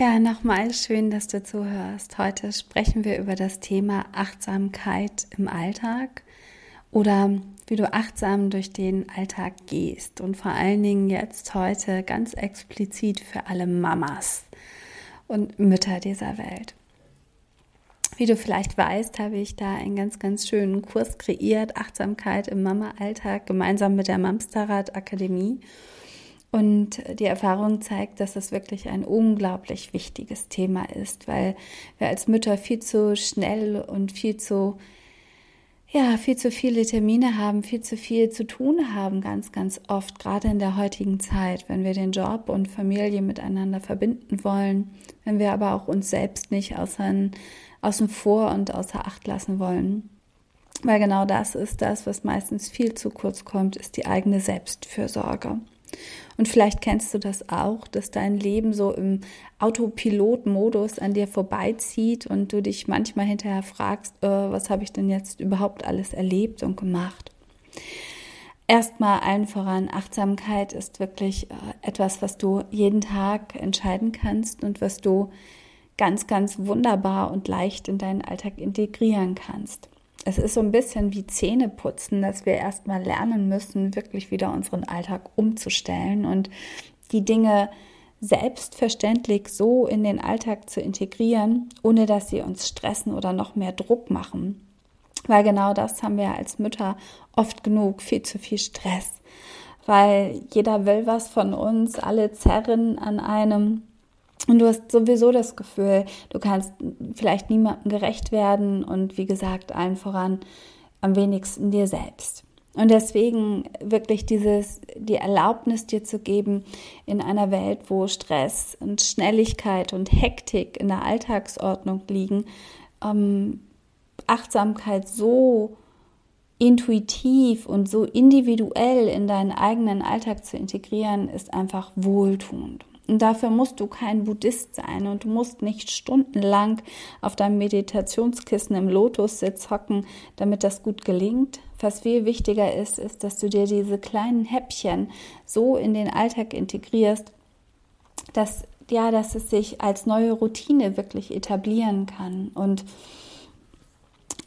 Ja, nochmal schön, dass du zuhörst. Heute sprechen wir über das Thema Achtsamkeit im Alltag oder wie du achtsam durch den Alltag gehst und vor allen Dingen jetzt heute ganz explizit für alle Mamas und Mütter dieser Welt. Wie du vielleicht weißt, habe ich da einen ganz, ganz schönen Kurs kreiert, Achtsamkeit im Mama-Alltag, gemeinsam mit der Mamsterrad Akademie. Und die Erfahrung zeigt, dass es wirklich ein unglaublich wichtiges Thema ist, weil wir als Mütter viel zu schnell und viel zu, ja, viel zu viele Termine haben, viel zu viel zu tun haben, ganz, ganz oft, gerade in der heutigen Zeit, wenn wir den Job und Familie miteinander verbinden wollen, wenn wir aber auch uns selbst nicht außen, außen vor und außer Acht lassen wollen. Weil genau das ist das, was meistens viel zu kurz kommt, ist die eigene Selbstfürsorge. Und vielleicht kennst du das auch, dass dein Leben so im Autopilot-Modus an dir vorbeizieht und du dich manchmal hinterher fragst, äh, was habe ich denn jetzt überhaupt alles erlebt und gemacht? Erstmal allen voran, Achtsamkeit ist wirklich äh, etwas, was du jeden Tag entscheiden kannst und was du ganz, ganz wunderbar und leicht in deinen Alltag integrieren kannst es ist so ein bisschen wie Zähneputzen, dass wir erstmal lernen müssen, wirklich wieder unseren Alltag umzustellen und die Dinge selbstverständlich so in den Alltag zu integrieren, ohne dass sie uns stressen oder noch mehr Druck machen. Weil genau das haben wir als Mütter oft genug, viel zu viel Stress. Weil jeder will was von uns, alle zerren an einem und du hast sowieso das Gefühl, du kannst vielleicht niemandem gerecht werden und wie gesagt, allen voran am wenigsten dir selbst. Und deswegen wirklich dieses, die Erlaubnis dir zu geben, in einer Welt, wo Stress und Schnelligkeit und Hektik in der Alltagsordnung liegen, ähm, Achtsamkeit so intuitiv und so individuell in deinen eigenen Alltag zu integrieren, ist einfach wohltuend. Und dafür musst du kein Buddhist sein und du musst nicht stundenlang auf deinem Meditationskissen im Lotussitz hocken, damit das gut gelingt. Was viel wichtiger ist, ist, dass du dir diese kleinen Häppchen so in den Alltag integrierst, dass ja, dass es sich als neue Routine wirklich etablieren kann und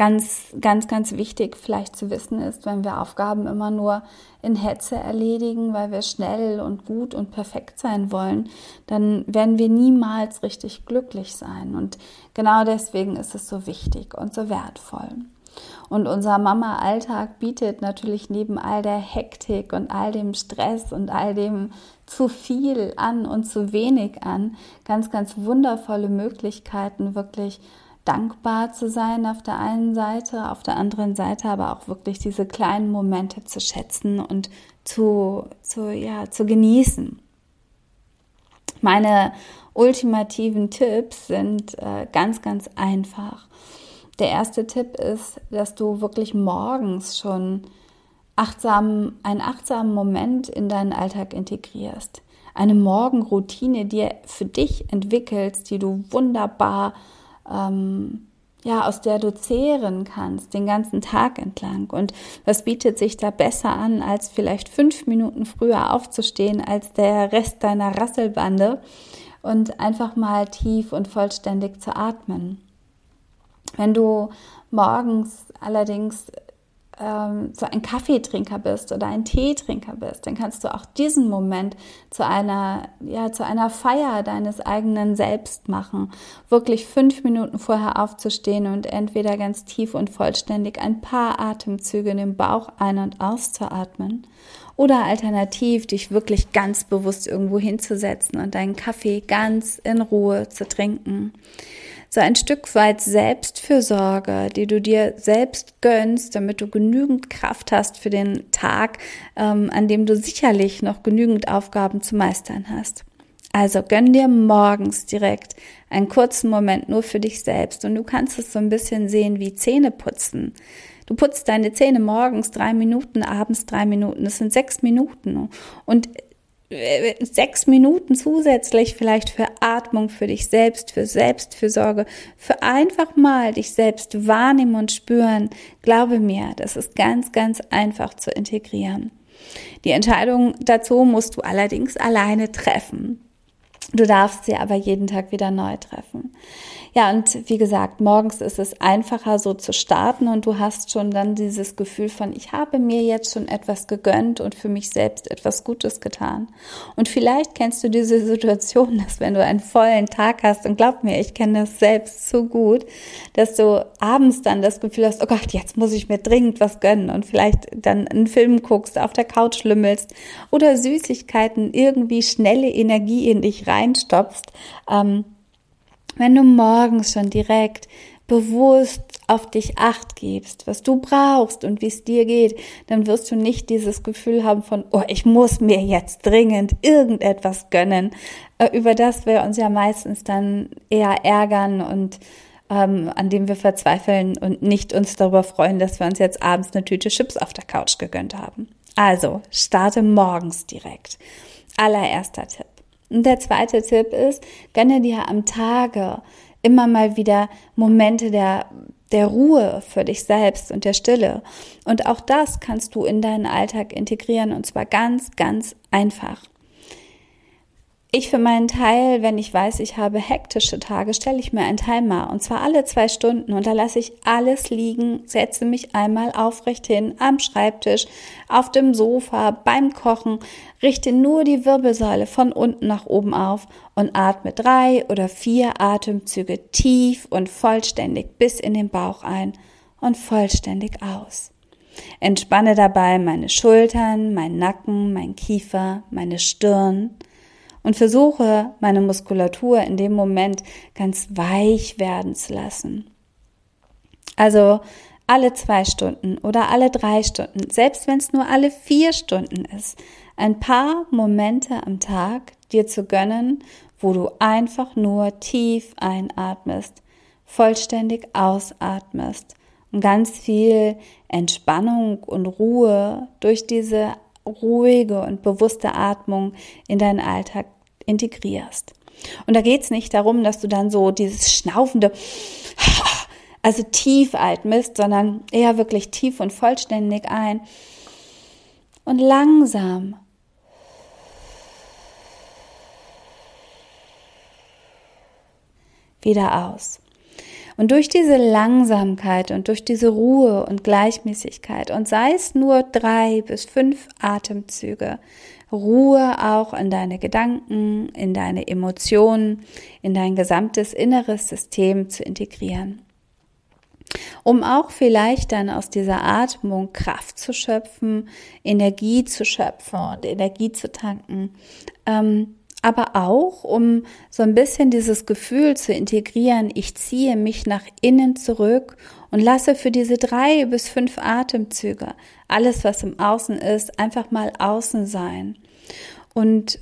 ganz, ganz, ganz wichtig vielleicht zu wissen ist, wenn wir Aufgaben immer nur in Hetze erledigen, weil wir schnell und gut und perfekt sein wollen, dann werden wir niemals richtig glücklich sein. Und genau deswegen ist es so wichtig und so wertvoll. Und unser Mama-Alltag bietet natürlich neben all der Hektik und all dem Stress und all dem zu viel an und zu wenig an, ganz, ganz wundervolle Möglichkeiten, wirklich dankbar zu sein auf der einen Seite, auf der anderen Seite aber auch wirklich diese kleinen Momente zu schätzen und zu, zu, ja, zu genießen. Meine ultimativen Tipps sind äh, ganz, ganz einfach. Der erste Tipp ist, dass du wirklich morgens schon achtsam, einen achtsamen Moment in deinen Alltag integrierst. Eine Morgenroutine, die für dich entwickelst, die du wunderbar ähm, ja, aus der du zehren kannst, den ganzen Tag entlang. Und was bietet sich da besser an, als vielleicht fünf Minuten früher aufzustehen als der Rest deiner Rasselbande und einfach mal tief und vollständig zu atmen. Wenn du morgens allerdings ähm, so ein Kaffeetrinker bist oder ein Teetrinker bist, dann kannst du auch diesen Moment zu einer, ja, zu einer Feier deines eigenen Selbst machen. Wirklich fünf Minuten vorher aufzustehen und entweder ganz tief und vollständig ein paar Atemzüge in den Bauch ein- und auszuatmen oder alternativ dich wirklich ganz bewusst irgendwo hinzusetzen und deinen Kaffee ganz in Ruhe zu trinken so ein Stück weit Selbstfürsorge, die du dir selbst gönnst, damit du genügend Kraft hast für den Tag, ähm, an dem du sicherlich noch genügend Aufgaben zu meistern hast. Also gönn dir morgens direkt einen kurzen Moment nur für dich selbst und du kannst es so ein bisschen sehen wie Zähne putzen. Du putzt deine Zähne morgens drei Minuten, abends drei Minuten. Das sind sechs Minuten. Und sechs Minuten zusätzlich vielleicht für Atmung, für dich selbst, für Selbstfürsorge, für einfach mal dich selbst wahrnehmen und spüren. Glaube mir, das ist ganz, ganz einfach zu integrieren. Die Entscheidung dazu musst du allerdings alleine treffen. Du darfst sie aber jeden Tag wieder neu treffen. Ja, und wie gesagt, morgens ist es einfacher so zu starten und du hast schon dann dieses Gefühl von, ich habe mir jetzt schon etwas gegönnt und für mich selbst etwas Gutes getan. Und vielleicht kennst du diese Situation, dass wenn du einen vollen Tag hast, und glaub mir, ich kenne das selbst so gut, dass du abends dann das Gefühl hast, oh Gott, jetzt muss ich mir dringend was gönnen und vielleicht dann einen Film guckst, auf der Couch lümmelst oder Süßigkeiten irgendwie schnelle Energie in dich reinstopfst. Ähm, wenn du morgens schon direkt bewusst auf dich acht gibst, was du brauchst und wie es dir geht, dann wirst du nicht dieses Gefühl haben von, oh, ich muss mir jetzt dringend irgendetwas gönnen, äh, über das wir uns ja meistens dann eher ärgern und ähm, an dem wir verzweifeln und nicht uns darüber freuen, dass wir uns jetzt abends eine Tüte Chips auf der Couch gegönnt haben. Also, starte morgens direkt. Allererster Tipp. Und der zweite Tipp ist, gönne dir am Tage immer mal wieder Momente der, der Ruhe für dich selbst und der Stille. Und auch das kannst du in deinen Alltag integrieren und zwar ganz, ganz einfach. Ich für meinen Teil, wenn ich weiß, ich habe hektische Tage, stelle ich mir einen Timer und zwar alle zwei Stunden und da lasse ich alles liegen, setze mich einmal aufrecht hin am Schreibtisch, auf dem Sofa, beim Kochen, richte nur die Wirbelsäule von unten nach oben auf und atme drei oder vier Atemzüge tief und vollständig bis in den Bauch ein und vollständig aus. Entspanne dabei meine Schultern, mein Nacken, mein Kiefer, meine Stirn, und versuche meine Muskulatur in dem Moment ganz weich werden zu lassen. Also alle zwei Stunden oder alle drei Stunden, selbst wenn es nur alle vier Stunden ist, ein paar Momente am Tag dir zu gönnen, wo du einfach nur tief einatmest, vollständig ausatmest und ganz viel Entspannung und Ruhe durch diese ruhige und bewusste Atmung in deinen Alltag integrierst. Und da geht es nicht darum, dass du dann so dieses schnaufende, also tief atmest, sondern eher wirklich tief und vollständig ein und langsam wieder aus. Und durch diese Langsamkeit und durch diese Ruhe und Gleichmäßigkeit und sei es nur drei bis fünf Atemzüge, Ruhe auch in deine Gedanken, in deine Emotionen, in dein gesamtes inneres System zu integrieren. Um auch vielleicht dann aus dieser Atmung Kraft zu schöpfen, Energie zu schöpfen und Energie zu tanken, ähm, aber auch, um so ein bisschen dieses Gefühl zu integrieren, ich ziehe mich nach innen zurück und lasse für diese drei bis fünf Atemzüge alles, was im Außen ist, einfach mal außen sein. Und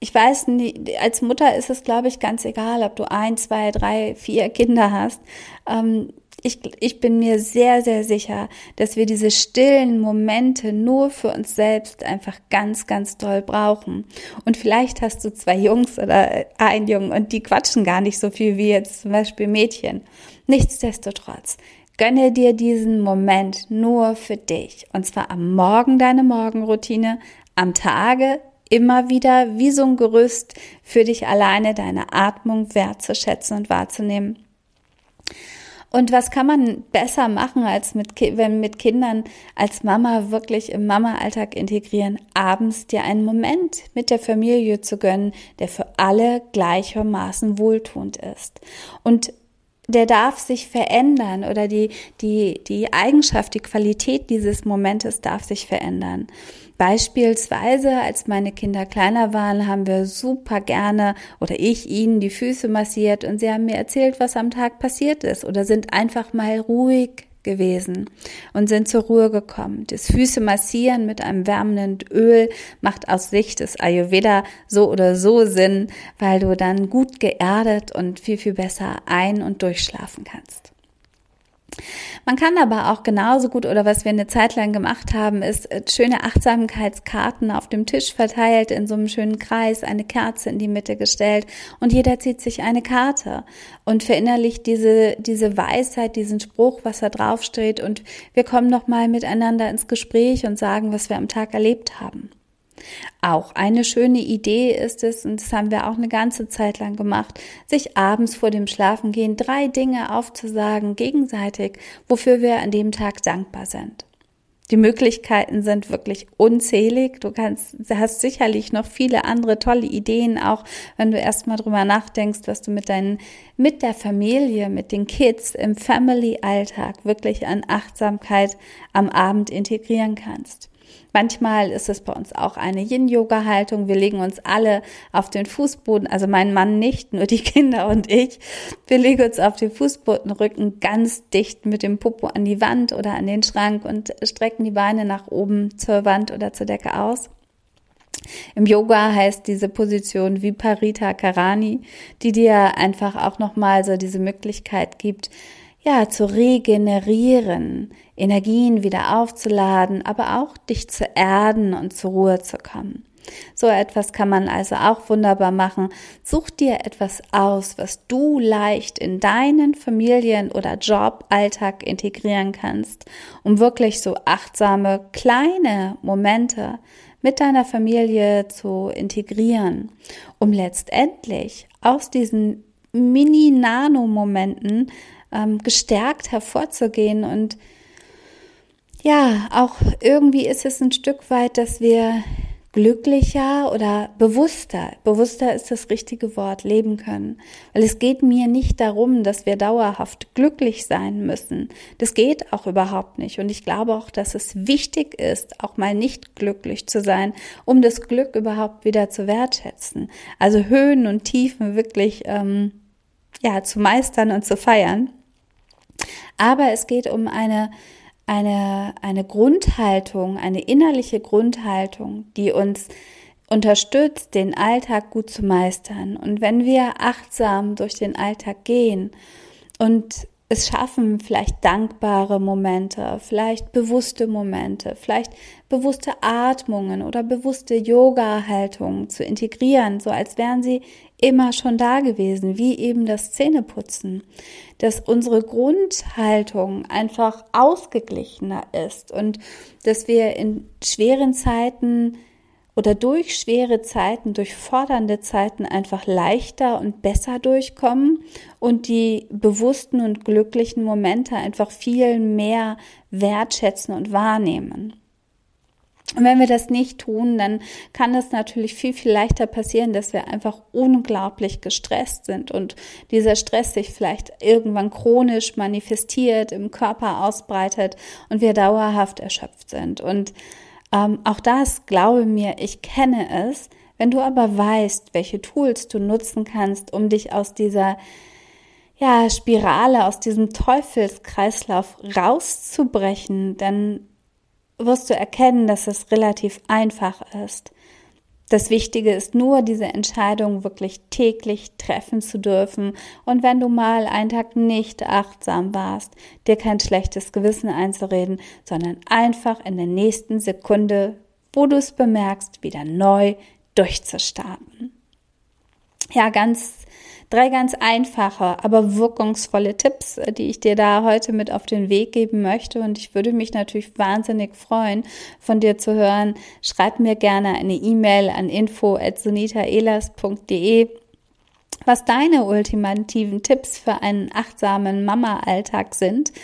ich weiß nicht, als Mutter ist es, glaube ich, ganz egal, ob du ein, zwei, drei, vier Kinder hast. Ähm, ich, ich bin mir sehr, sehr sicher, dass wir diese stillen Momente nur für uns selbst einfach ganz, ganz doll brauchen. Und vielleicht hast du zwei Jungs oder ein Jungen und die quatschen gar nicht so viel wie jetzt zum Beispiel Mädchen. Nichtsdestotrotz, gönne dir diesen Moment nur für dich. Und zwar am Morgen deine Morgenroutine, am Tage immer wieder wie so ein Gerüst für dich alleine deine Atmung wertzuschätzen und wahrzunehmen. Und was kann man besser machen, als mit, wenn mit Kindern als Mama wirklich im Mama-Alltag integrieren, abends dir einen Moment mit der Familie zu gönnen, der für alle gleichermaßen wohltuend ist. Und der darf sich verändern oder die, die, die Eigenschaft, die Qualität dieses Momentes darf sich verändern. Beispielsweise, als meine Kinder kleiner waren, haben wir super gerne oder ich ihnen die Füße massiert und sie haben mir erzählt, was am Tag passiert ist oder sind einfach mal ruhig gewesen und sind zur Ruhe gekommen. Das Füße massieren mit einem wärmenden Öl macht aus Sicht des Ayurveda so oder so Sinn, weil du dann gut geerdet und viel, viel besser ein- und durchschlafen kannst. Man kann aber auch genauso gut, oder was wir eine Zeit lang gemacht haben, ist äh, schöne Achtsamkeitskarten auf dem Tisch verteilt in so einem schönen Kreis, eine Kerze in die Mitte gestellt und jeder zieht sich eine Karte und verinnerlicht diese, diese Weisheit, diesen Spruch, was da draufsteht und wir kommen nochmal miteinander ins Gespräch und sagen, was wir am Tag erlebt haben. Auch eine schöne Idee ist es, und das haben wir auch eine ganze Zeit lang gemacht, sich abends vor dem Schlafengehen drei Dinge aufzusagen, gegenseitig, wofür wir an dem Tag dankbar sind. Die Möglichkeiten sind wirklich unzählig. Du kannst, hast sicherlich noch viele andere tolle Ideen, auch wenn du erstmal drüber nachdenkst, was du mit deinen, mit der Familie, mit den Kids im Family-Alltag wirklich an Achtsamkeit am Abend integrieren kannst. Manchmal ist es bei uns auch eine Yin-Yoga-Haltung. Wir legen uns alle auf den Fußboden, also mein Mann nicht, nur die Kinder und ich. Wir legen uns auf den Fußbodenrücken ganz dicht mit dem Popo an die Wand oder an den Schrank und strecken die Beine nach oben zur Wand oder zur Decke aus. Im Yoga heißt diese Position Viparita Karani, die dir einfach auch nochmal so diese Möglichkeit gibt, ja, zu regenerieren, Energien wieder aufzuladen, aber auch dich zu erden und zur Ruhe zu kommen. So etwas kann man also auch wunderbar machen. Such dir etwas aus, was du leicht in deinen Familien- oder Joballtag integrieren kannst, um wirklich so achtsame kleine Momente mit deiner Familie zu integrieren, um letztendlich aus diesen Mini-Nano-Momenten ähm, gestärkt hervorzugehen. Und ja, auch irgendwie ist es ein Stück weit, dass wir glücklicher oder bewusster, bewusster ist das richtige Wort, leben können. Weil es geht mir nicht darum, dass wir dauerhaft glücklich sein müssen. Das geht auch überhaupt nicht. Und ich glaube auch, dass es wichtig ist, auch mal nicht glücklich zu sein, um das Glück überhaupt wieder zu wertschätzen. Also Höhen und Tiefen wirklich ähm, ja zu meistern und zu feiern. Aber es geht um eine, eine, eine Grundhaltung, eine innerliche Grundhaltung, die uns unterstützt, den Alltag gut zu meistern. Und wenn wir achtsam durch den Alltag gehen und es schaffen, vielleicht dankbare Momente, vielleicht bewusste Momente, vielleicht bewusste Atmungen oder bewusste Yoga-Haltungen zu integrieren, so als wären sie immer schon da gewesen, wie eben das Zähneputzen, dass unsere Grundhaltung einfach ausgeglichener ist und dass wir in schweren Zeiten oder durch schwere Zeiten, durch fordernde Zeiten einfach leichter und besser durchkommen und die bewussten und glücklichen Momente einfach viel mehr wertschätzen und wahrnehmen. Und wenn wir das nicht tun, dann kann es natürlich viel, viel leichter passieren, dass wir einfach unglaublich gestresst sind und dieser Stress sich vielleicht irgendwann chronisch manifestiert, im Körper ausbreitet und wir dauerhaft erschöpft sind. Und ähm, auch das, glaube mir, ich kenne es. Wenn du aber weißt, welche Tools du nutzen kannst, um dich aus dieser ja, Spirale, aus diesem Teufelskreislauf rauszubrechen, dann wirst du erkennen, dass es relativ einfach ist. Das Wichtige ist nur, diese Entscheidung wirklich täglich treffen zu dürfen. Und wenn du mal einen Tag nicht achtsam warst, dir kein schlechtes Gewissen einzureden, sondern einfach in der nächsten Sekunde, wo du es bemerkst, wieder neu durchzustarten. Ja, ganz Drei ganz einfache, aber wirkungsvolle Tipps, äh, die ich dir da heute mit auf den Weg geben möchte. Und ich würde mich natürlich wahnsinnig freuen, von dir zu hören. Schreib mir gerne eine E-Mail an info.sunitaelas.de was deine ultimativen Tipps für einen achtsamen Mama-Alltag sind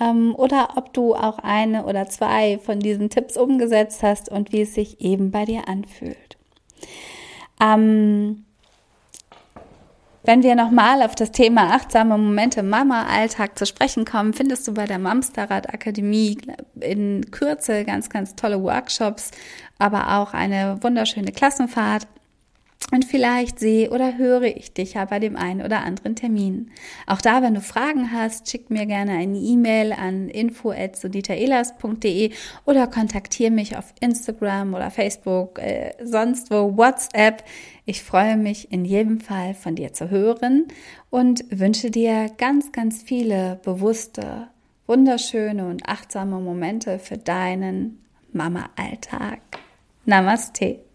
ähm, oder ob du auch eine oder zwei von diesen Tipps umgesetzt hast und wie es sich eben bei dir anfühlt. Ähm, wenn wir nochmal auf das Thema achtsame Momente im Mama-Alltag zu sprechen kommen, findest du bei der Mamsterrad Akademie in Kürze ganz, ganz tolle Workshops, aber auch eine wunderschöne Klassenfahrt. Und vielleicht sehe oder höre ich dich ja bei dem einen oder anderen Termin. Auch da, wenn du Fragen hast, schick mir gerne eine E-Mail an info.suditaelas.de oder kontaktiere mich auf Instagram oder Facebook, äh, sonst wo, WhatsApp. Ich freue mich in jedem Fall von dir zu hören und wünsche dir ganz, ganz viele bewusste, wunderschöne und achtsame Momente für deinen Mama-Alltag. Namaste.